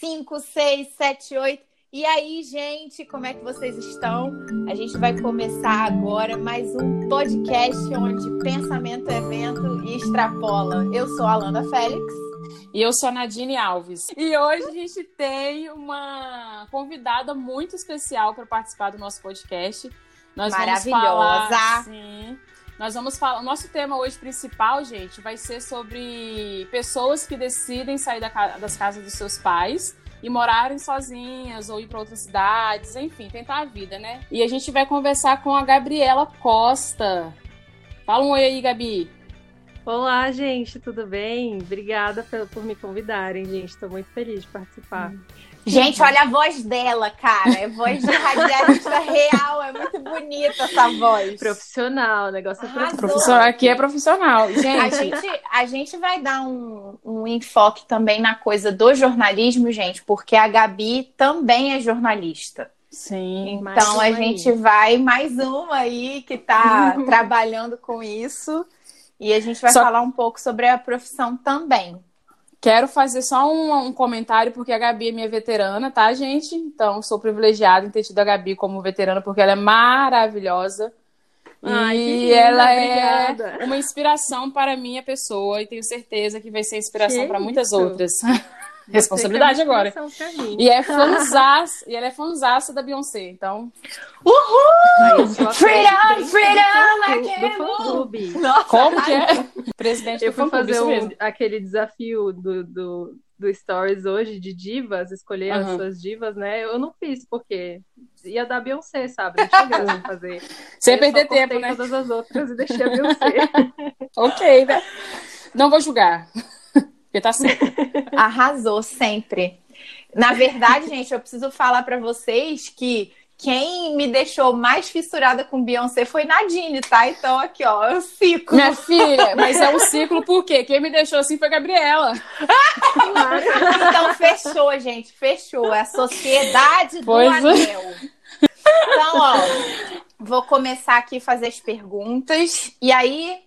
5, 6, 7, 8. E aí, gente, como é que vocês estão? A gente vai começar agora mais um podcast onde pensamento é vento e extrapola. Eu sou a Alana Félix. E eu sou a Nadine Alves. E hoje a gente tem uma convidada muito especial para participar do nosso podcast. Nós Maravilhosa. Vamos falar, sim, nós vamos falar. O nosso tema hoje principal, gente, vai ser sobre pessoas que decidem sair da, das casas dos seus pais e morarem sozinhas ou ir para outras cidades, enfim, tentar a vida, né? E a gente vai conversar com a Gabriela Costa. Fala um oi aí, Gabi. Olá, gente, tudo bem? Obrigada por, por me convidarem, gente. Estou muito feliz de participar. Hum. Gente, olha a voz dela, cara. É voz de radialista real. É muito bonita essa voz. Profissional, o negócio é profissional. Aqui é profissional. Gente. A gente, a gente vai dar um, um enfoque também na coisa do jornalismo, gente, porque a Gabi também é jornalista. Sim. Então a gente aí. vai mais uma aí que está trabalhando com isso. E a gente vai Só... falar um pouco sobre a profissão também. Quero fazer só um, um, comentário, porque a Gabi é minha veterana, tá, gente? Então, sou privilegiada em ter tido a Gabi como veterana, porque ela é maravilhosa. Ai, e ela é obrigada. uma inspiração para a minha pessoa, e tenho certeza que vai ser inspiração para muitas outras. Responsabilidade agora. E é fanzaça, e ela é fanzaça da Beyoncé, então. Uhul! Freedom, freedom, do, Como que é? Presidente Eu fui fazer um, aquele desafio do, do, do Stories hoje de divas, escolher uhum. as suas divas, né? Eu não fiz, porque ia dar Beyoncé, sabe? Não tinha graça fazer. Sem perder tempo, né? todas as outras e deixei a Beyoncé. ok, né? Não vou julgar. Porque tá certo. Arrasou sempre. Na verdade, gente, eu preciso falar para vocês que quem me deixou mais fissurada com Beyoncé foi Nadine, tá? Então aqui, ó, é o ciclo. Minha filha, mas é um ciclo por quê? Quem me deixou assim foi a Gabriela. então fechou, gente, fechou. É a sociedade pois do é. anel. Então, ó, vou começar aqui a fazer as perguntas. E aí,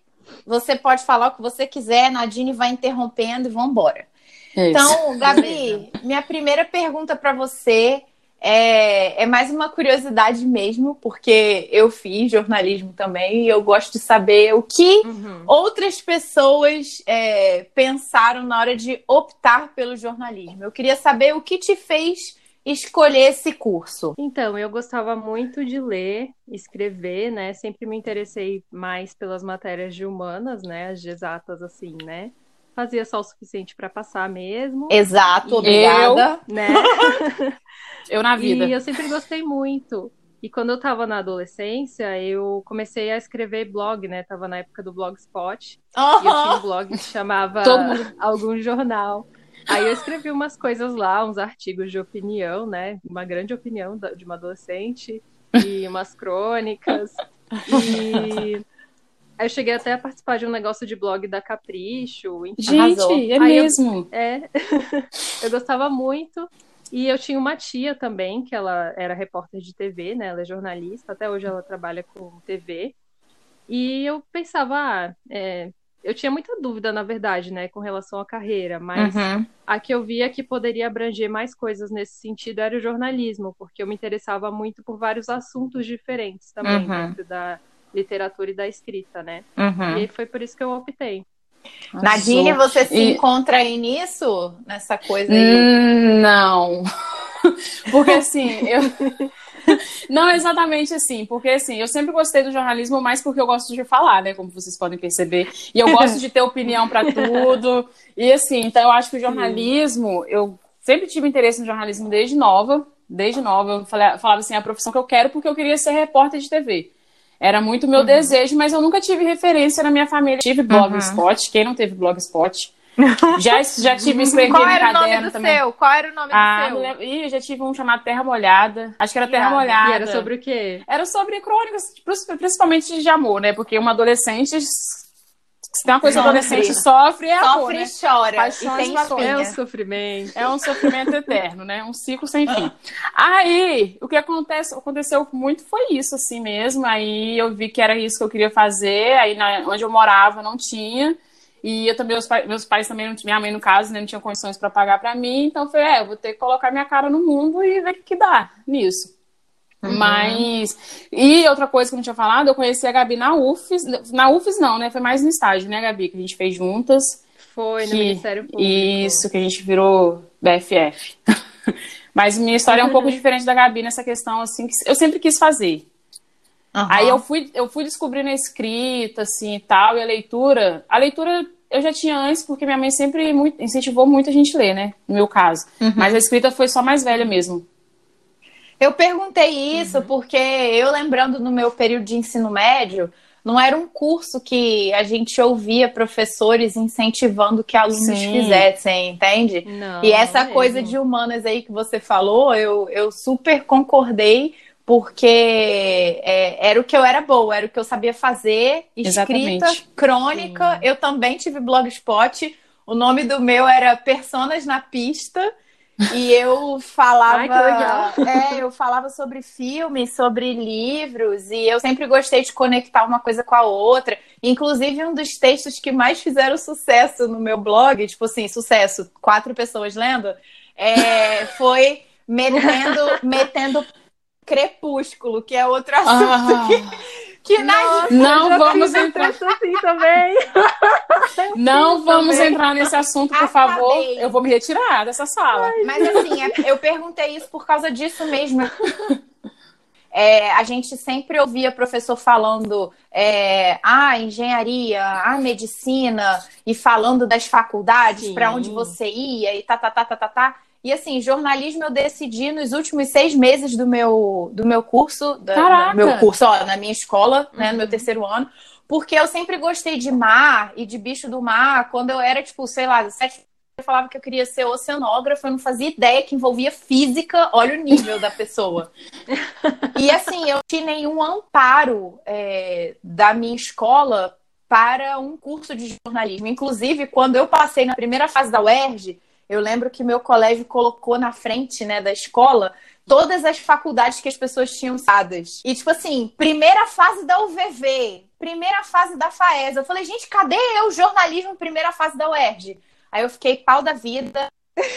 você pode falar o que você quiser, Nadine vai interrompendo e vamos embora. É então, Gabi, minha primeira pergunta para você é, é, mais uma curiosidade mesmo, porque eu fiz jornalismo também e eu gosto de saber o que uhum. outras pessoas é, pensaram na hora de optar pelo jornalismo. Eu queria saber o que te fez escolher esse curso? Então, eu gostava muito de ler, escrever, né? Sempre me interessei mais pelas matérias de humanas, né? As de exatas, assim, né? Fazia só o suficiente para passar mesmo. Exato, obrigada. Eu, né? eu na vida. E eu sempre gostei muito. E quando eu estava na adolescência, eu comecei a escrever blog, né? Tava na época do Blogspot. Uhum. E eu tinha um blog que chamava Algum Jornal. Aí eu escrevi umas coisas lá, uns artigos de opinião, né? Uma grande opinião de uma adolescente e umas crônicas. E aí eu cheguei até a participar de um negócio de blog da Capricho. Enfim, Gente, arrasou. é aí mesmo. Eu, é. eu gostava muito. E eu tinha uma tia também, que ela era repórter de TV, né? Ela é jornalista, até hoje ela trabalha com TV. E eu pensava, ah, é, eu tinha muita dúvida, na verdade, né, com relação à carreira, mas uhum. a que eu via que poderia abranger mais coisas nesse sentido era o jornalismo, porque eu me interessava muito por vários assuntos diferentes também, uhum. dentro da literatura e da escrita, né? Uhum. E foi por isso que eu optei. Nadine, você se e... encontra aí nisso? Nessa coisa aí? Hum, não. Porque assim, eu. Não exatamente assim, porque assim, eu sempre gostei do jornalismo mais porque eu gosto de falar, né? Como vocês podem perceber. E eu gosto de ter opinião para tudo. E assim, então eu acho que o jornalismo, eu sempre tive interesse no jornalismo desde nova. Desde nova, eu falava assim, a profissão que eu quero porque eu queria ser repórter de TV. Era muito meu uhum. desejo, mas eu nunca tive referência na minha família. Tive blogspot, uhum. quem não teve blogspot? Já, já tive escrever Qual era o nome do também. seu? Qual era o nome ah, do seu? Ih, eu já tive um chamado Terra Molhada. Acho que era Terra Molhada. E era sobre o quê? Era sobre crônicas, principalmente de amor, né? Porque uma adolescente se tem uma coisa que adolescente sofre, é sofre amor, né? e chora. Paixões e tem É um sofrimento. É um sofrimento eterno, né? Um ciclo sem fim. Aí, o que acontece, aconteceu muito foi isso, assim mesmo. Aí eu vi que era isso que eu queria fazer. Aí, na, onde eu morava, não tinha. E eu também, meus, pais, meus pais também, minha mãe no caso, né, não tinha condições para pagar para mim, então eu falei, é, eu vou ter que colocar minha cara no mundo e ver o que, que dá nisso. Uhum. Mas. E outra coisa que eu não tinha falado, eu conheci a Gabi na UFES. Na UFES não, né? Foi mais no estágio, né, Gabi? Que a gente fez juntas. Foi, que... no Ministério Público. Isso, que a gente virou BFF. Mas minha história é um pouco diferente da Gabi nessa questão, assim, que eu sempre quis fazer. Uhum. Aí eu fui, eu fui descobrindo a escrita, assim, e tal, e a leitura. A leitura eu já tinha antes, porque minha mãe sempre muito, incentivou muito a gente ler, né? No meu caso. Uhum. Mas a escrita foi só mais velha mesmo. Eu perguntei isso uhum. porque eu lembrando no meu período de ensino médio, não era um curso que a gente ouvia professores incentivando que alunos Sim. fizessem, entende? Não, e essa coisa de humanas aí que você falou, eu, eu super concordei, porque é, era o que eu era boa, era o que eu sabia fazer, escrita, Exatamente. crônica. Sim. Eu também tive blogspot. O nome do meu era Personas na Pista. E eu falava. Ai, é, eu falava sobre filmes, sobre livros, e eu sempre gostei de conectar uma coisa com a outra. Inclusive, um dos textos que mais fizeram sucesso no meu blog, tipo assim, sucesso, quatro pessoas lendo, é, foi metendo, metendo crepúsculo, que é outro assunto ah. que que Nossa, não vamos entrar assim também. não vamos também. entrar nesse assunto, por Acabei. favor. Eu vou me retirar dessa sala. Mas assim, é, eu perguntei isso por causa disso mesmo. É, a gente sempre ouvia professor falando é, ah, engenharia, ah, medicina, e falando das faculdades, para onde você ia, e tá, tá, tá, tá, tá, tá. E assim, jornalismo eu decidi nos últimos seis meses do meu, do meu curso, do meu curso, ó, na minha escola, né, no meu uhum. terceiro ano, porque eu sempre gostei de mar e de bicho do mar. Quando eu era, tipo, sei lá, sete eu falava que eu queria ser oceanógrafa, eu não fazia ideia que envolvia física, olha o nível da pessoa. E assim, eu não tinha nenhum amparo é, da minha escola para um curso de jornalismo. Inclusive, quando eu passei na primeira fase da UERJ, eu lembro que meu colégio colocou na frente, né, da escola todas as faculdades que as pessoas tinham usadas. E, tipo assim, primeira fase da UVV, primeira fase da FAES. Eu falei, gente, cadê eu, jornalismo, primeira fase da UERJ? Aí eu fiquei pau da vida.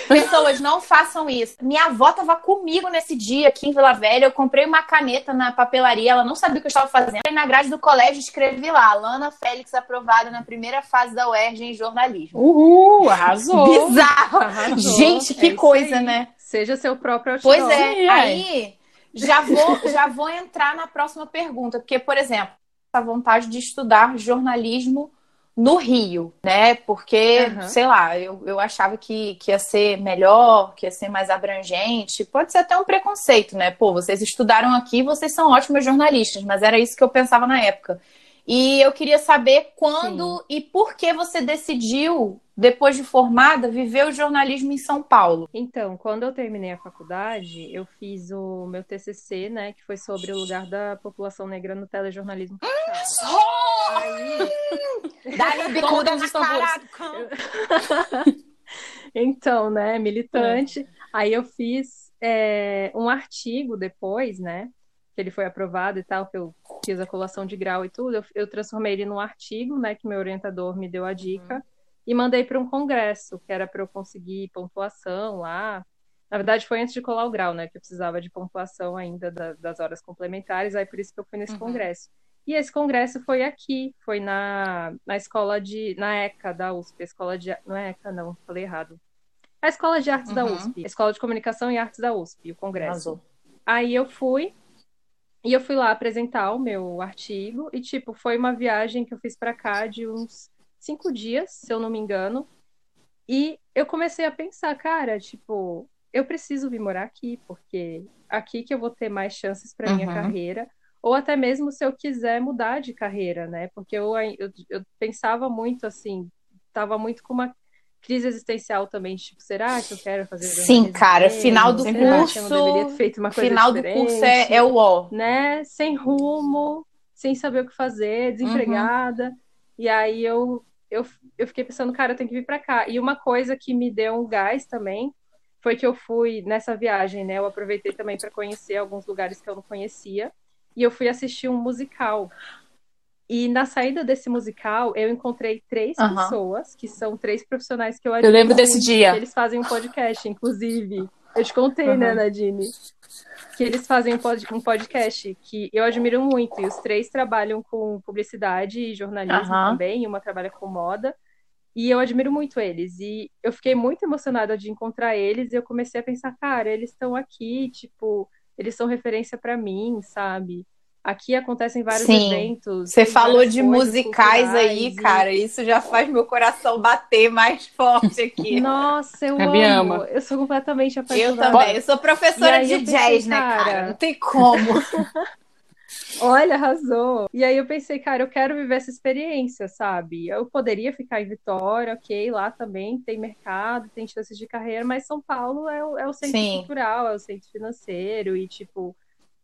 Pessoas, não façam isso. Minha avó estava comigo nesse dia aqui em Vila Velha. Eu comprei uma caneta na papelaria, ela não sabia o que eu estava fazendo. E na grade do colégio escrevi lá: Lana Félix aprovada na primeira fase da UERJ em jornalismo. Uhul, arrasou. Bizarro. Arrasou. Gente, que é coisa, né? Seja seu próprio outdoor. Pois é. Sim, aí já vou, já vou entrar na próxima pergunta, porque, por exemplo, a vontade de estudar jornalismo no Rio, né? Porque, uhum. sei lá, eu, eu achava que, que ia ser melhor, que ia ser mais abrangente. Pode ser até um preconceito, né? Pô, vocês estudaram aqui, vocês são ótimos jornalistas, mas era isso que eu pensava na época. E eu queria saber quando Sim. e por que você decidiu, depois de formada, viver o jornalismo em São Paulo. Então, quando eu terminei a faculdade, eu fiz o meu TCC, né, que foi sobre o lugar da população negra no telejornalismo. Hum, Aí... Dá-lhe bicuda de Então, né, militante. É. Aí eu fiz é, um artigo depois, né, que ele foi aprovado e tal, que eu fiz a colação de grau e tudo, eu, eu transformei ele num artigo, né, que meu orientador me deu a dica, uhum. e mandei para um congresso, que era para eu conseguir pontuação lá. Na verdade, foi antes de colar o grau, né, que eu precisava de pontuação ainda da, das horas complementares, aí por isso que eu fui nesse uhum. congresso. E esse congresso foi aqui, foi na, na escola de. na ECA da USP, a escola de. Não é ECA, não, falei errado. A escola de artes uhum. da USP, a escola de comunicação e artes da USP, o congresso. Azul. Aí eu fui, e eu fui lá apresentar o meu artigo e, tipo, foi uma viagem que eu fiz para cá de uns cinco dias, se eu não me engano. E eu comecei a pensar, cara, tipo, eu preciso vir morar aqui, porque aqui que eu vou ter mais chances para minha uhum. carreira. Ou até mesmo se eu quiser mudar de carreira, né? Porque eu, eu, eu pensava muito assim, estava muito com uma crise existencial também, tipo, será que eu quero fazer Sim, cara, final do curso, final do curso é, é o ó, né? Sem rumo, sem saber o que fazer, desempregada. Uhum. E aí eu, eu, eu fiquei pensando, cara, eu tenho que vir para cá. E uma coisa que me deu um gás também foi que eu fui nessa viagem, né? Eu aproveitei também para conhecer alguns lugares que eu não conhecia e eu fui assistir um musical E na saída desse musical, eu encontrei três Aham. pessoas, que são três profissionais que eu admiro. Eu lembro desse dia. Eles fazem um podcast, inclusive. Eu te contei, né, Aham. Nadine? Que eles fazem um pod- podcast que eu admiro muito. E os três trabalham com publicidade e jornalismo Aham. também. E uma trabalha com moda. E eu admiro muito eles. E eu fiquei muito emocionada de encontrar eles. E eu comecei a pensar, cara, eles estão aqui, tipo, eles são referência pra mim, sabe? Aqui acontecem vários Sim. eventos. Você falou de musicais aí, e- cara. Isso já faz meu coração bater mais forte aqui. Nossa, eu Gabi amo. ama. Eu sou completamente Eu apaixonada. também. Eu sou professora de eu pensei, jazz, né, cara? cara? Não tem como. Olha, arrasou. E aí eu pensei, cara, eu quero viver essa experiência, sabe? Eu poderia ficar em Vitória, ok, lá também tem mercado, tem chances de carreira, mas São Paulo é o, é o centro Sim. cultural, é o centro financeiro e, tipo,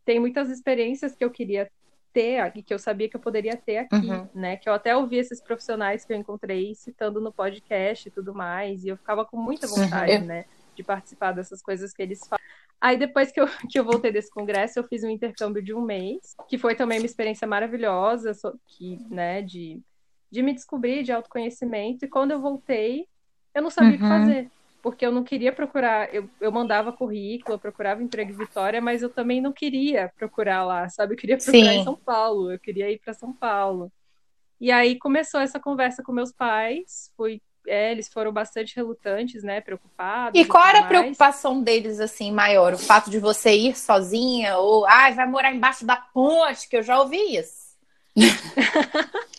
tem muitas experiências que eu queria ter aqui, que eu sabia que eu poderia ter aqui, Uhum. né? Que eu até ouvi esses profissionais que eu encontrei citando no podcast e tudo mais, e eu ficava com muita vontade, Uhum. né? De participar dessas coisas que eles fazem. Aí depois que eu, que eu voltei desse congresso, eu fiz um intercâmbio de um mês, que foi também uma experiência maravilhosa, que, né, de, de me descobrir, de autoconhecimento. E quando eu voltei, eu não sabia o que Uhum. fazer, porque eu não queria procurar, eu, eu mandava currículo, eu procurava emprego em Vitória, mas eu também não queria procurar lá, sabe? Eu queria procurar Sim. em São Paulo, eu queria ir para São Paulo. E aí começou essa conversa com meus pais, fui, é, eles foram bastante relutantes, né, preocupados. E qual era a preocupação deles, assim, maior? O fato de você ir sozinha? Ou, ai, vai morar embaixo da ponte, que eu já ouvi isso.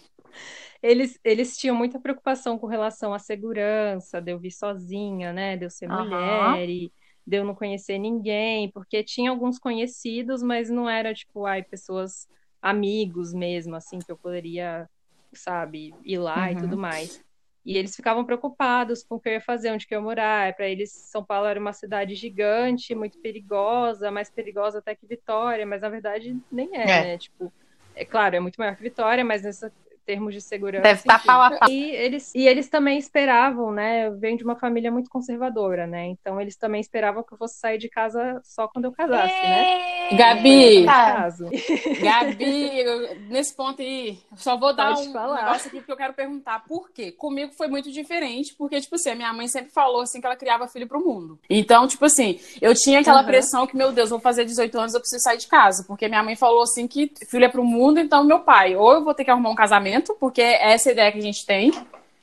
Eles, eles tinham muita preocupação com relação à segurança, de eu vir sozinha, né? De eu ser Aham. mulher e de eu não conhecer ninguém, porque tinha alguns conhecidos, mas não era tipo, ai, pessoas, amigos mesmo, assim, que eu poderia, sabe, ir lá e Uhum. tudo mais. E eles ficavam preocupados com o que eu ia fazer, onde que eu ia morar. Para eles, São Paulo era uma cidade gigante, muito perigosa, mais perigosa até que Vitória, mas na verdade nem é, É. né? Tipo, é claro, é muito maior que Vitória, mas nesse termos de segurança. Deve estar enfim. pau a pau. E eles, e eles também esperavam, né? Eu venho de uma família muito conservadora, né? Então eles também esperavam que eu fosse sair de casa só quando eu casasse, né? Gabi, Tá. Caso. Gabi, eu- nesse ponto aí, só vou dar Pode um falar. negócio aqui porque eu quero perguntar por quê. Comigo foi muito diferente, porque, tipo assim, a minha mãe sempre falou assim que ela criava filho pro mundo. Então, tipo assim, eu tinha aquela Aham. pressão que, meu Deus, vou fazer 18 anos, eu preciso sair de casa. Porque minha mãe falou assim que filho é pro mundo, então meu pai, ou eu vou ter que arrumar um casamento, porque é essa a ideia que a gente tem.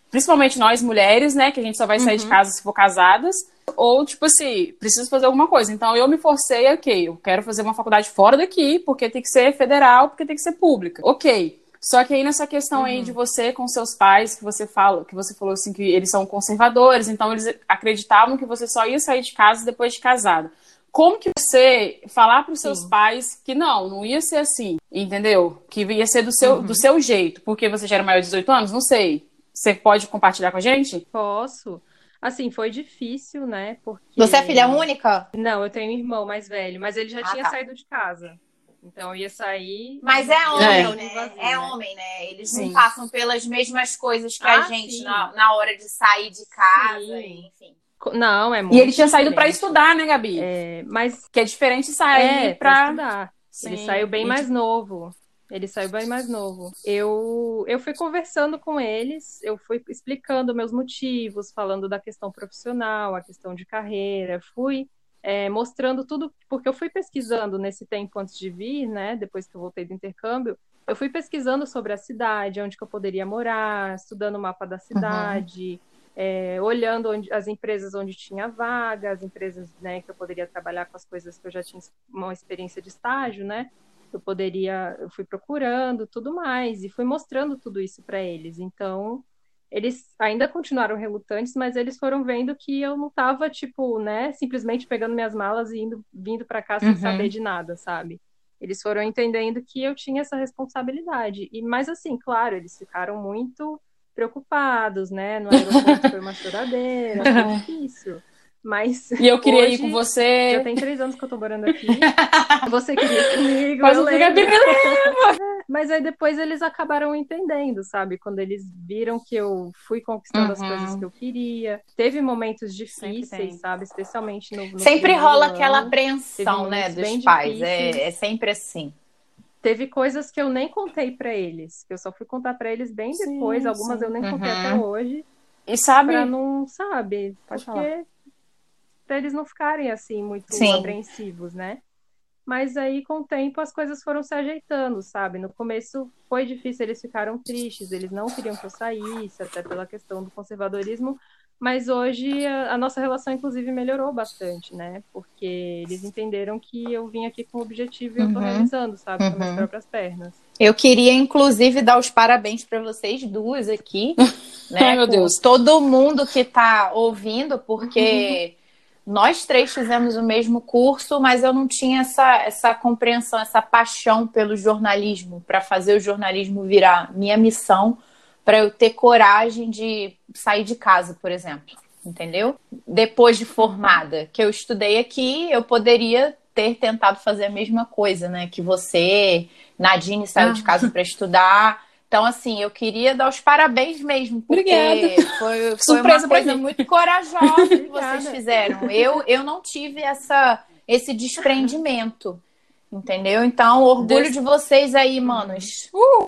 Principalmente nós mulheres, né? Que a gente só vai sair de casa se for casadas. Ou, tipo assim, preciso fazer alguma coisa. Então, eu me forcei, ok, eu quero fazer uma faculdade fora daqui, porque tem que ser federal, porque tem que ser pública. Ok. Só que aí nessa questão aí de você com seus pais, que você fala, que você falou assim que eles são conservadores, então eles acreditavam que você só ia sair de casa depois de casada. Como que você falar para os seus Sim. pais que não, não ia ser assim, entendeu? Que ia ser do seu, do seu jeito, porque você já era maior de 18 anos? Não sei. Você pode compartilhar com a gente? Posso. Assim, foi difícil, né? Porque. Você é filha única? Não, eu tenho um irmão mais velho, mas ele já Ah, tinha tá. saído de casa. Então eu ia sair. Mas é homem, né? É né? homem, né? Eles Sim. não passam pelas mesmas coisas que a Ah, gente sim. na, na hora de sair de casa, Sim. enfim. Não, é muito E ele tinha saído para diferente. estudar, né, Gabi? É, mas Que é diferente sair é, pra pra. estudar. Ele Sim. saiu bem E, mais novo. Ele saiu bem mais novo. Eu, eu fui conversando com eles, eu fui explicando meus motivos, falando da questão profissional, a questão de carreira, fui é, mostrando tudo, porque eu fui pesquisando nesse tempo antes de vir, né? Depois que eu voltei do intercâmbio, eu fui pesquisando sobre a cidade, onde que eu poderia morar, estudando o mapa da cidade, é, olhando onde- as empresas onde tinha vaga, as empresas né, que eu poderia trabalhar com as coisas que eu já tinha uma experiência de estágio, né? Eu poderia, eu fui procurando tudo mais e fui mostrando tudo isso para eles. Então, eles ainda continuaram relutantes, mas eles foram vendo que eu não estava tipo, né, simplesmente pegando minhas malas e indo, vindo para cá sem Uhum. saber de nada, sabe? Eles foram entendendo que eu tinha essa responsabilidade. E mais assim, claro, eles ficaram muito preocupados, né? No aeroporto foi uma choradeira, foi difícil. Mas E eu queria ir hoje com você. já tem três anos que eu tô morando aqui. Você queria ir comigo, Mas eu lembro. Me Mas aí depois eles acabaram entendendo, sabe? Quando eles viram que eu fui conquistando as Uhum. coisas que eu queria. Teve momentos difíceis, sabe? Especialmente no, no Sempre rola aquela apreensão, né, dos pais. É, é sempre assim. Teve coisas que eu nem contei para eles, que eu só fui contar para eles bem depois, sim, algumas sim. eu nem contei uhum. até hoje. E sabe? Pra não, sabe? Pode porque falar. pra eles não ficarem assim muito sim. apreensivos, né? Mas aí, com o tempo, as coisas foram se ajeitando, sabe? No começo foi difícil, eles ficaram tristes, eles não queriam que eu saísse, até pela questão do conservadorismo. Mas hoje a, a nossa relação, inclusive, melhorou bastante, né? Porque eles entenderam que eu vim aqui com o objetivo e eu tô uhum. realizando, sabe? Com uhum. minhas próprias pernas. Eu queria, inclusive, dar os parabéns para vocês duas aqui. né? Ai, meu Deus. Todo mundo que está ouvindo, porque. Uhum nós três fizemos o mesmo curso, mas eu não tinha essa, essa compreensão, essa paixão pelo jornalismo, para fazer o jornalismo virar minha missão, para eu ter coragem de sair de casa, por exemplo. Entendeu? Depois de formada, que eu estudei aqui, eu poderia ter tentado fazer a mesma coisa, né? Que você, Nadine, saiu ah. de casa para estudar. Então, assim, eu queria dar os parabéns mesmo, porque Obrigada. foi, foi uma coisa muito corajosa que vocês fizeram. Eu, eu não tive essa, esse desprendimento, entendeu? Então, orgulho Des... de vocês aí, manos. Uh!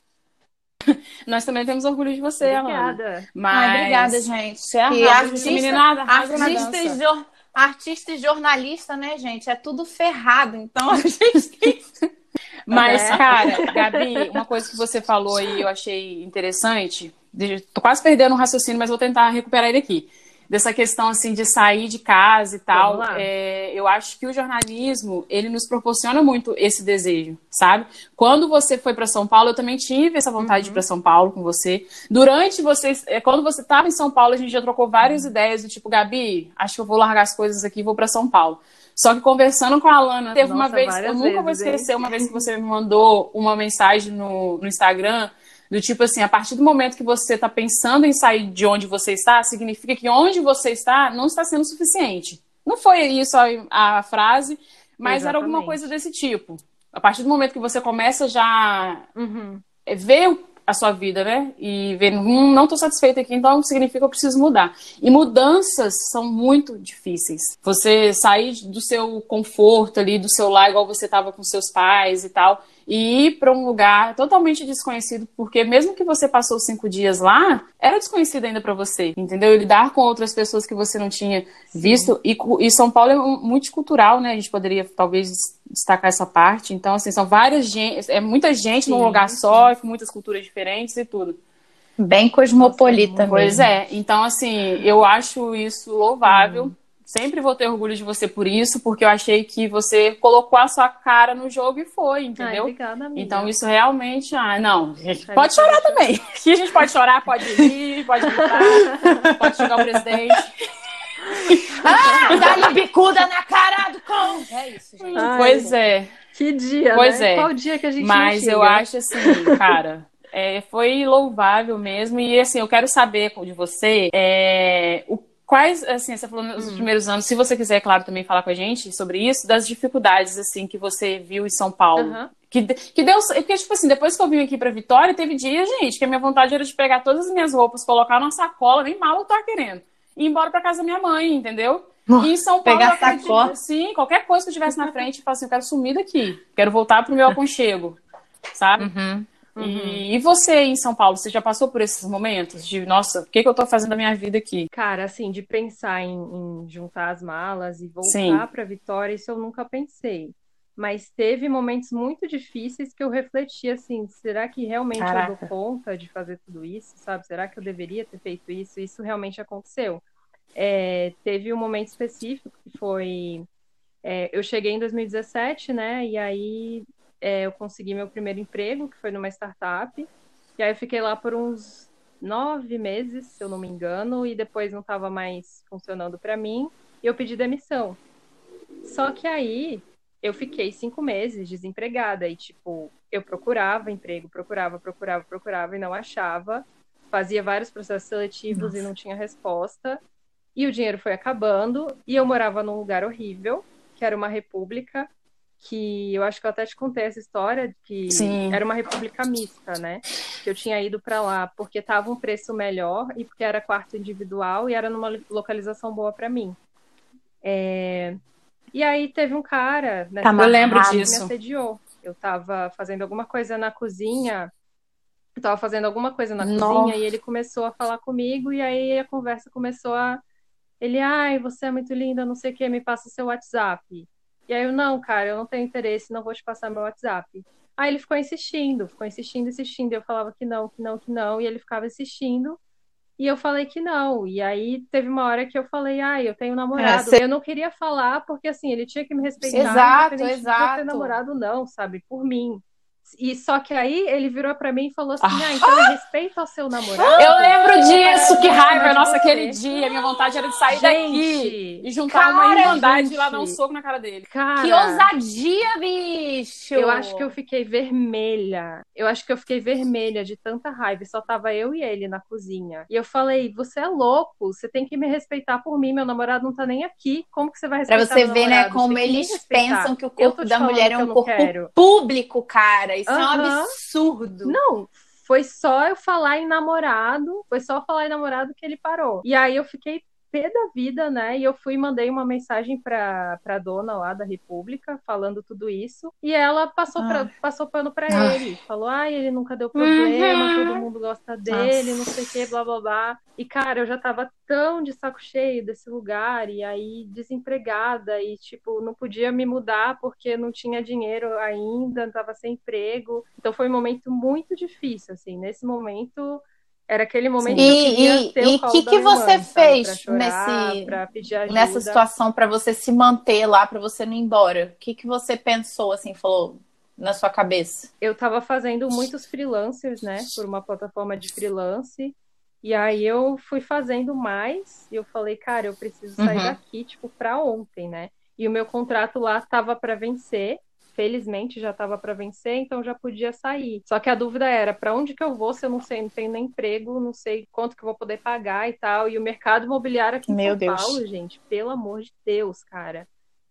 Nós também temos orgulho de você, Obrigada. Alana. Mas... Ai, obrigada, gente. Você é artista, meninada, artista, e jo... artista e jornalista, né, gente? É tudo ferrado. Então, a gente. Mas, é. cara, Gabi, uma coisa que você falou aí eu achei interessante. Tô quase perdendo o raciocínio, mas vou tentar recuperar ele aqui. Dessa questão assim de sair de casa e tal. É, eu acho que o jornalismo ele nos proporciona muito esse desejo, sabe? Quando você foi para São Paulo, eu também tive essa vontade uhum. de ir para São Paulo com você. Durante vocês, é, quando você estava em São Paulo, a gente já trocou várias uhum. ideias do tipo, Gabi, acho que eu vou largar as coisas aqui e vou para São Paulo. Só que conversando com a Alana, teve Nossa, uma vez, eu nunca vou esquecer, hein? uma vez que você me mandou uma mensagem no, no Instagram, do tipo assim, a partir do momento que você está pensando em sair de onde você está, significa que onde você está não está sendo suficiente. Não foi isso a, a frase, mas Exatamente. era alguma coisa desse tipo. A partir do momento que você começa já uhum. ver a sua vida, né? E ver, hum, não estou satisfeita aqui, então significa que eu preciso mudar. E mudanças são muito difíceis. Você sair do seu conforto ali, do seu lar, igual você estava com seus pais e tal, e ir para um lugar totalmente desconhecido, porque mesmo que você passou cinco dias lá, era desconhecido ainda para você, entendeu? E lidar com outras pessoas que você não tinha visto. E, e, São Paulo é multicultural, né? A gente poderia talvez destacar essa parte. Então, assim, são várias gente, é muita gente sim, num lugar sim. só, com muitas culturas diferentes e tudo. Bem cosmopolita Pois mesmo. é. Então, assim, eu acho isso louvável. Hum sempre vou ter orgulho de você por isso, porque eu achei que você colocou a sua cara no jogo e foi, entendeu? Ai, obrigada, amiga. Então isso realmente, ah, não, pode chorar também. Aqui a gente pode chorar, pode rir, pode gritar, pode xingar o presidente. ah, dá-lhe bicuda na cara do cão. É isso, gente. Ai, pois é. Que dia, pois né? é. Qual dia que a gente Mas eu acho assim, cara, é, foi louvável mesmo. E assim, eu quero saber de você é, o Quais, assim, você falou nos hum. primeiros anos, se você quiser, claro, também falar com a gente sobre isso, das dificuldades, assim, que você viu em São Paulo. Uhum. Que, que deu. Porque, tipo assim, depois que eu vim aqui pra Vitória, teve dia, gente, que a minha vontade era de pegar todas as minhas roupas, colocar numa sacola, nem mal eu tava querendo. E ir embora pra casa da minha mãe, entendeu? E em São Paulo, pegar sacola. sim, qualquer coisa que eu tivesse na frente, eu falo assim, eu quero sumir daqui. Quero voltar pro meu aconchego. Sabe? Uhum. Uhum. E, e, você em São Paulo, você já passou por esses momentos de, nossa, o que, que eu tô fazendo da minha vida aqui? Cara, assim, de pensar em, em juntar as malas e voltar para Vitória, isso eu nunca pensei. Mas teve momentos muito difíceis que eu refleti assim, será que realmente Caraca. eu dou conta de fazer tudo isso, sabe? Será que eu deveria ter feito isso? Isso realmente aconteceu. É, teve um momento específico que foi é, eu cheguei em 2017, né? E aí é, eu consegui meu primeiro emprego, que foi numa startup. E aí eu fiquei lá por uns nove meses, se eu não me engano, e depois não estava mais funcionando para mim. E eu pedi demissão. Só que aí eu fiquei cinco meses desempregada e tipo eu procurava emprego, procurava, procurava, procurava e não achava. Fazia vários processos seletivos Nossa. e não tinha resposta. E o dinheiro foi acabando e eu morava num lugar horrível, que era uma república que eu acho que eu até te contei essa história que Sim. era uma república mista, né? Que eu tinha ido para lá porque tava um preço melhor e porque era quarto individual e era numa localização boa para mim. É... E aí teve um cara, né, tá, eu lembro disso. me assediou. Eu tava fazendo alguma coisa na cozinha, eu tava fazendo alguma coisa na Nossa. cozinha e ele começou a falar comigo e aí a conversa começou a ele, ai, você é muito linda, não sei o que, me passa seu WhatsApp. E aí eu, não, cara, eu não tenho interesse, não vou te passar meu WhatsApp. Aí ele ficou insistindo, ficou insistindo, insistindo. Eu falava que não, que não, que não, e ele ficava insistindo. E eu falei que não. E aí teve uma hora que eu falei, ah, eu tenho namorado. É, Eu não queria falar, porque assim, ele tinha que me respeitar. Exato, exato. De ter namorado, não, sabe? Por mim. E só que aí ele virou para mim e falou assim: Ah, então ah! respeita ao seu namorado. Eu lembro disso, que raiva, nossa, aquele dia. Minha vontade era de sair Gente, daqui e juntar cara, uma irmandade e lá dar um soco na cara dele. Cara, que ousadia, bicho! Eu acho que eu fiquei vermelha. Eu acho que eu fiquei vermelha de tanta raiva. Só tava eu e ele na cozinha. E eu falei: Você é louco, você tem que me respeitar por mim. Meu namorado não tá nem aqui. Como que você vai respeitar? Pra você ver, né, como eles pensam que o corpo da mulher é um corpo quero. público, cara. Isso uhum. é um absurdo. Não, foi só eu falar em namorado, foi só falar em namorado que ele parou. E aí eu fiquei pé da vida, né? E eu fui e mandei uma mensagem pra, pra dona lá da República falando tudo isso. E ela passou, pra, passou pano pra ah. ele. Falou, ai, ele nunca deu problema, uhum. todo mundo gosta dele, Nossa. não sei o que, blá blá blá. E, cara, eu já tava tão de saco cheio desse lugar, e aí desempregada, e, tipo, não podia me mudar porque não tinha dinheiro ainda, tava sem emprego. Então foi um momento muito difícil, assim. Nesse momento era aquele momento Sim. que eu e, ter E o que, que você fez chorar, nesse, nessa situação para você se manter lá, para você não ir embora? O que, que você pensou, assim, falou na sua cabeça? Eu estava fazendo muitos freelancers, né, por uma plataforma de freelance. E aí eu fui fazendo mais e eu falei, cara, eu preciso sair uhum. daqui, tipo, para ontem, né? E o meu contrato lá estava para vencer felizmente já estava para vencer, então já podia sair. Só que a dúvida era para onde que eu vou se eu não sei, não tenho nem emprego, não sei quanto que eu vou poder pagar e tal. E o mercado imobiliário aqui em Meu São Deus. Paulo, gente, pelo amor de Deus, cara.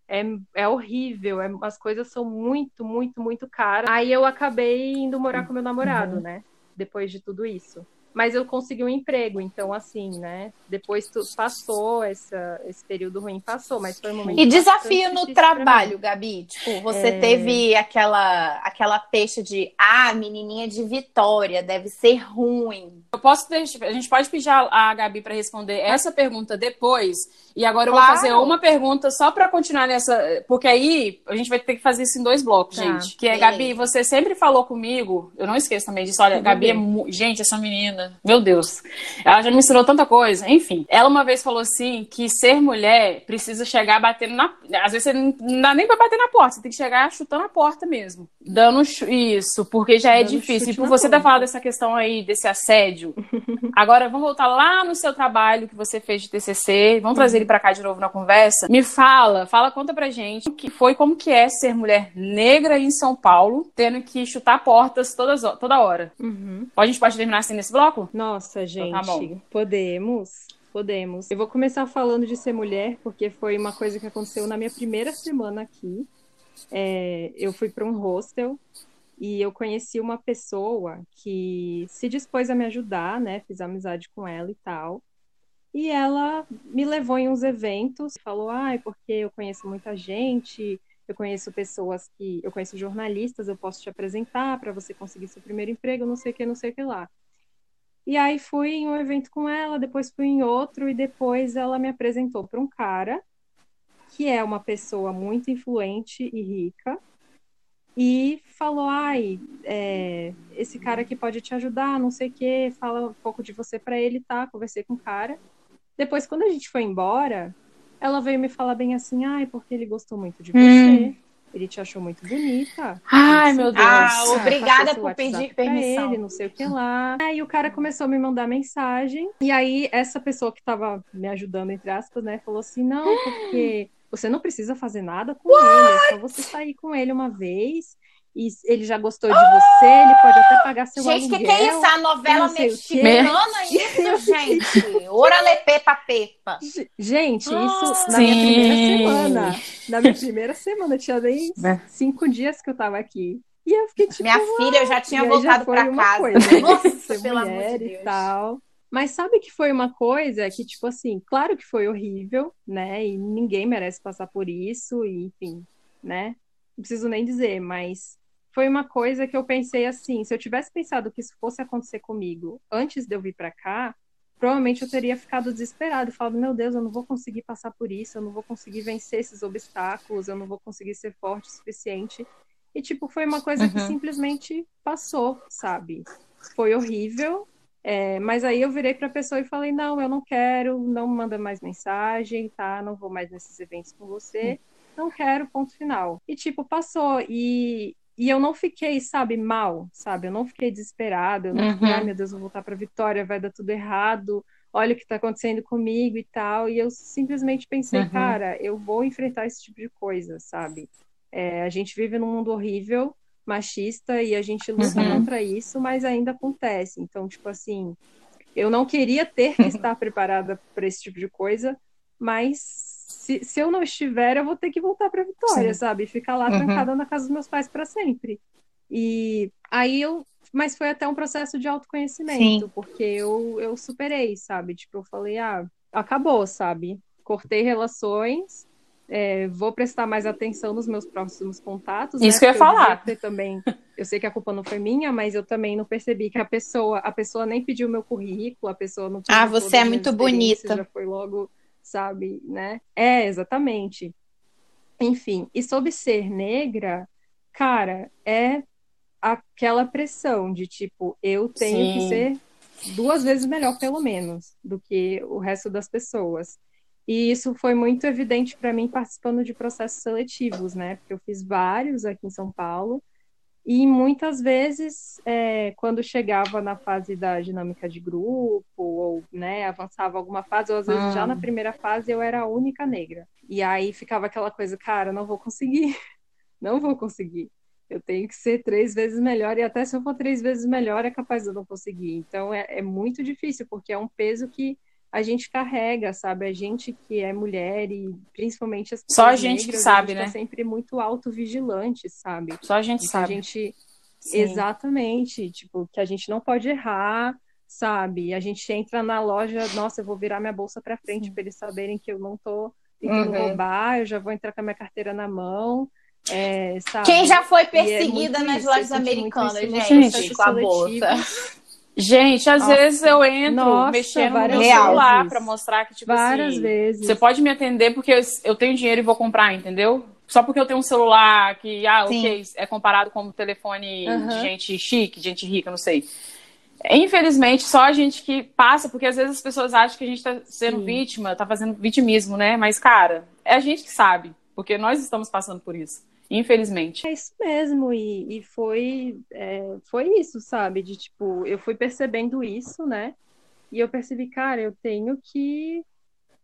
É, é horrível, é, as coisas são muito, muito, muito caras. Aí eu acabei indo morar com meu namorado, uhum. né? Depois de tudo isso mas eu consegui um emprego, então assim, né? Depois tu passou essa, esse período ruim, passou, mas foi um momento. E desafio no trabalho, Gabi, tipo, você é... teve aquela aquela peixe de ah, menininha de Vitória, deve ser ruim. Eu posso deixar, a gente pode pedir a Gabi para responder essa pergunta depois. E agora eu claro. vou fazer uma pergunta só para continuar nessa, porque aí a gente vai ter que fazer isso em dois blocos, tá. gente. Que é, Gabi, você sempre falou comigo, eu não esqueço também disso, olha, Gabi é, gente, essa menina meu Deus. Ela já me ensinou tanta coisa. Enfim, ela uma vez falou assim que ser mulher precisa chegar batendo na. Às vezes você não dá nem pra bater na porta, você tem que chegar chutando a porta mesmo. Dando isso, porque já é difícil. E por você ter falado dessa questão aí, desse assédio. Agora, vamos voltar lá no seu trabalho que você fez de TCC. Vamos trazer ele pra cá de novo na conversa. Me fala, fala, conta pra gente o que foi, como que é ser mulher negra em São Paulo, tendo que chutar portas todas, toda hora. Uhum. A gente pode terminar assim nesse bloco? Bloco? Nossa, gente. Então tá podemos. Podemos. Eu vou começar falando de ser mulher, porque foi uma coisa que aconteceu na minha primeira semana aqui. É, eu fui para um hostel e eu conheci uma pessoa que se dispôs a me ajudar, né? Fiz amizade com ela e tal. E ela me levou em uns eventos, falou: "Ai, ah, porque eu conheço muita gente, eu conheço pessoas que eu conheço jornalistas, eu posso te apresentar para você conseguir seu primeiro emprego, não sei o que, não sei o que lá". E aí fui em um evento com ela, depois fui em outro, e depois ela me apresentou para um cara que é uma pessoa muito influente e rica, e falou: ai, é, esse cara aqui pode te ajudar, não sei o quê, fala um pouco de você para ele, tá? Conversei com o cara. Depois, quando a gente foi embora, ela veio me falar bem assim: ai, porque ele gostou muito de você. Hum. Ele te achou muito bonita. Ai, meu Deus. Ah, obrigada por pedir permissão. Ele, não sei o que lá. Aí o cara começou a me mandar mensagem. E aí essa pessoa que tava me ajudando, entre aspas, né, falou assim: não, porque você não precisa fazer nada com What? ele. É só você sair com ele uma vez e ele já gostou de você, ele pode até pagar seu gente, aluguel. Gente, que que é isso? A novela mexicana isso, gente? Ora lepepa pepa. Gente, isso na minha primeira semana. Na minha primeira semana, tinha nem é. cinco dias que eu tava aqui. E eu fiquei tipo. Minha filha, eu já tinha voltado para casa. Coisa, Nossa, pelo amor de Deus. E tal. Mas sabe que foi uma coisa que, tipo assim, claro que foi horrível, né? E ninguém merece passar por isso, e enfim, né? Não preciso nem dizer, mas foi uma coisa que eu pensei assim, se eu tivesse pensado que isso fosse acontecer comigo antes de eu vir para cá, provavelmente eu teria ficado desesperado, falado, meu Deus, eu não vou conseguir passar por isso, eu não vou conseguir vencer esses obstáculos, eu não vou conseguir ser forte o suficiente. E tipo, foi uma coisa uhum. que simplesmente passou, sabe? Foi horrível, é, mas aí eu virei para a pessoa e falei: não, eu não quero, não manda mais mensagem, tá? Não vou mais nesses eventos com você, não quero, ponto final. E tipo, passou. E, e eu não fiquei, sabe, mal, sabe? Eu não fiquei desesperada, eu não uhum. fiquei, ai meu Deus, vou voltar para Vitória, vai dar tudo errado, olha o que está acontecendo comigo e tal. E eu simplesmente pensei, uhum. cara, eu vou enfrentar esse tipo de coisa, sabe? É, a gente vive num mundo horrível, machista, e a gente luta uhum. contra isso, mas ainda acontece. Então, tipo assim, eu não queria ter que estar preparada para esse tipo de coisa, mas se, se eu não estiver, eu vou ter que voltar para Vitória, Sim. sabe? Ficar lá uhum. trancada na casa dos meus pais para sempre. E aí eu. Mas foi até um processo de autoconhecimento, Sim. porque eu, eu superei, sabe? Tipo, eu falei, ah, acabou, sabe? Cortei relações, é, vou prestar mais atenção nos meus próximos contatos. Isso né? que eu ia falar. Eu também, eu sei que a culpa não foi minha, mas eu também não percebi que a pessoa, a pessoa nem pediu meu currículo, a pessoa não. Ah, você é muito bonita. Já foi logo sabe, né? É, exatamente. Enfim, e sobre ser negra, cara, é aquela pressão de tipo, eu tenho Sim. que ser duas vezes melhor, pelo menos, do que o resto das pessoas. E isso foi muito evidente para mim participando de processos seletivos, né? Porque eu fiz vários aqui em São Paulo e muitas vezes, é, quando chegava na fase da dinâmica de grupo, ou né, avançava alguma fase, ou às vezes ah. já na primeira fase eu era a única negra. E aí ficava aquela coisa, cara, não vou conseguir, não vou conseguir. Eu tenho que ser três vezes melhor, e até se eu for três vezes melhor, é capaz de eu não conseguir. Então é, é muito difícil, porque é um peso que a gente carrega, sabe? A gente que é mulher e principalmente as Só a gente negras, que sabe, a gente tá né? Tá sempre muito autovigilante, sabe? Só a gente e sabe. A gente Sim. exatamente, tipo, que a gente não pode errar, sabe? A gente entra na loja, nossa, eu vou virar minha bolsa para frente para eles saberem que eu não tô tentando uhum. roubar, eu já vou entrar com a minha carteira na mão. É, Quem já foi é perseguida é nas lojas americanas, gente com a bolsa. Gente, às Nossa. vezes eu entro Nossa, mexendo no meu celular para mostrar que, tipo várias assim, vezes. você pode me atender porque eu, tenho dinheiro e vou comprar, entendeu? Só porque eu tenho um celular que, ah, Sim. ok, é comparado com um telefone uhum. de gente chique, gente rica, não sei. Infelizmente, só a gente que passa, porque às vezes as pessoas acham que a gente tá sendo Sim. vítima, tá fazendo vitimismo, né? Mas, cara, é a gente que sabe, porque nós estamos passando por isso infelizmente. É isso mesmo, e, e foi, é, foi isso, sabe? De tipo, eu fui percebendo isso, né? E eu percebi, cara, eu tenho que,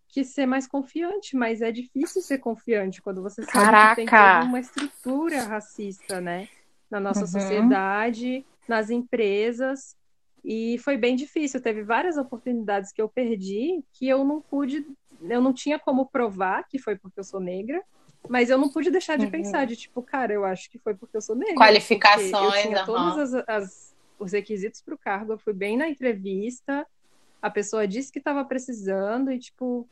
que ser mais confiante, mas é difícil ser confiante quando você sabe Caraca. que tem toda uma estrutura racista, né? Na nossa uhum. sociedade, nas empresas. E foi bem difícil. Teve várias oportunidades que eu perdi que eu não pude, eu não tinha como provar que foi porque eu sou negra. Mas eu não pude deixar de uhum. pensar, de tipo, cara, eu acho que foi porque eu sou negra. Qualificações, eu tinha uhum. todos as, as, os requisitos para o cargo, eu fui bem na entrevista, a pessoa disse que estava precisando e, tipo,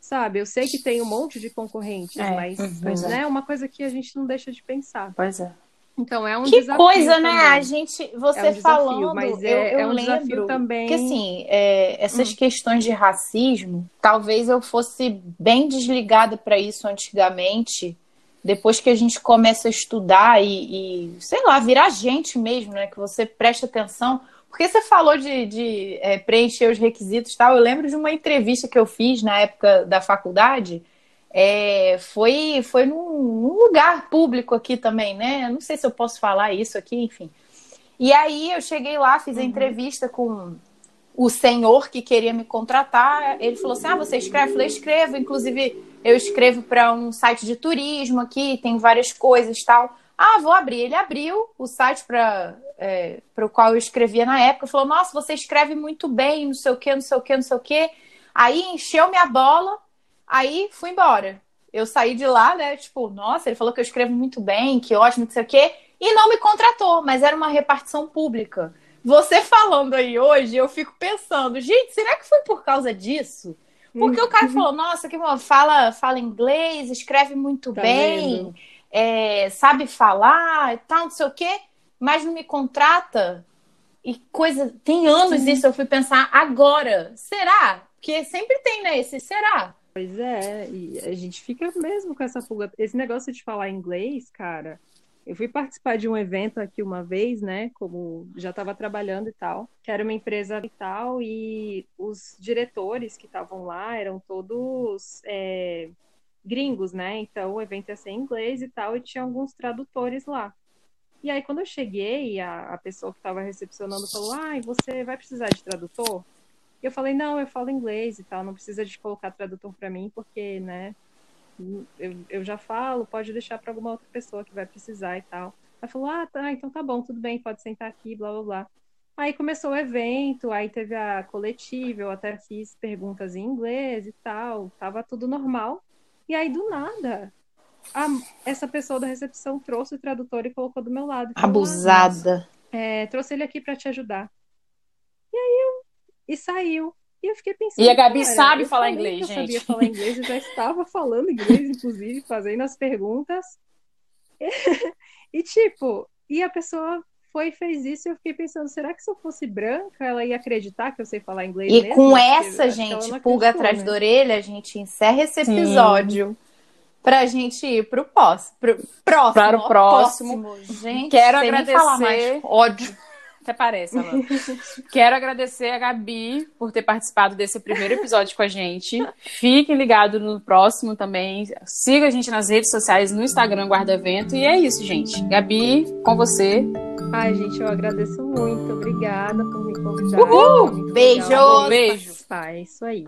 sabe, eu sei que tem um monte de concorrentes, é, mas, mas né, é uma coisa que a gente não deixa de pensar. Pois é. Então é um que desafio. coisa, né? A gente, você é um falando, mas é, eu, eu é um lembro desafio também. que assim, é, essas hum. questões de racismo, talvez eu fosse bem desligada para isso antigamente. Depois que a gente começa a estudar e, e, sei lá, virar gente mesmo, né? Que você presta atenção. Porque você falou de, de é, preencher os requisitos e tal. Eu lembro de uma entrevista que eu fiz na época da faculdade é, foi foi num, num, lugar público aqui também, né? Não sei se eu posso falar isso aqui, enfim. E aí eu cheguei lá, fiz a uhum. entrevista com o senhor que queria me contratar. Ele falou assim: Ah, você escreve? Eu falei: Escrevo. Inclusive, eu escrevo para um site de turismo aqui, tem várias coisas tal. Ah, vou abrir. Ele abriu o site para é, o qual eu escrevia na época. Falou: Nossa, você escreve muito bem, não sei o que, não sei o que, não sei o que. Aí encheu minha bola Aí fui embora. Eu saí de lá, né? Tipo, nossa, ele falou que eu escrevo muito bem, que ótimo, não sei o quê. E não me contratou, mas era uma repartição pública. Você falando aí hoje, eu fico pensando, gente, será que foi por causa disso? Porque o cara falou, nossa, que fala, fala inglês, escreve muito tá bem. é, sabe falar e tal, não sei o quê, mas não me contrata. E coisa. Tem anos Sim. isso, eu fui pensar agora. Será? Porque sempre tem, né? Esse será. Pois é, e a gente fica mesmo com essa pulga. Esse negócio de falar inglês, cara. Eu fui participar de um evento aqui uma vez, né? Como já estava trabalhando e tal, que era uma empresa e tal, e os diretores que estavam lá eram todos é, gringos, né? Então o evento ia ser em inglês e tal, e tinha alguns tradutores lá. E aí, quando eu cheguei, a, a pessoa que estava recepcionando falou: Ah, você vai precisar de tradutor? E eu falei: Não, eu falo inglês e tal, não precisa de colocar tradutor para mim, porque, né, eu, eu já falo, pode deixar para alguma outra pessoa que vai precisar e tal. Ela falou: Ah, tá, então tá bom, tudo bem, pode sentar aqui, blá blá blá. Aí começou o evento, aí teve a coletiva, eu até fiz perguntas em inglês e tal, tava tudo normal. E aí, do nada, a, essa pessoa da recepção trouxe o tradutor e colocou do meu lado. Falou, Abusada. Ah, é, trouxe ele aqui para te ajudar. E aí. E saiu. E eu fiquei pensando. E a Gabi cara, sabe falar inglês, eu gente. Eu sabia falar inglês, eu já estava falando inglês, inclusive, fazendo as perguntas. E, tipo, e a pessoa foi e fez isso e eu fiquei pensando, será que se eu fosse branca, ela ia acreditar que eu sei falar inglês E mesmo? com essa, gente, pulga atrás né? da orelha, a gente encerra esse episódio. Sim. Pra gente ir pro, pós, pro próximo. Para o próximo. próximo. Gente, quero agradecer. Falar mais. Ódio. Até parece, Amanda. Quero agradecer a Gabi por ter participado desse primeiro episódio com a gente. Fiquem ligados no próximo também. Siga a gente nas redes sociais, no Instagram Guarda Evento. E é isso, gente. Gabi, com você. Ai, gente, eu agradeço muito. Obrigada por me convidar. Uhul! Beijo! Beijo! Tá, é isso aí.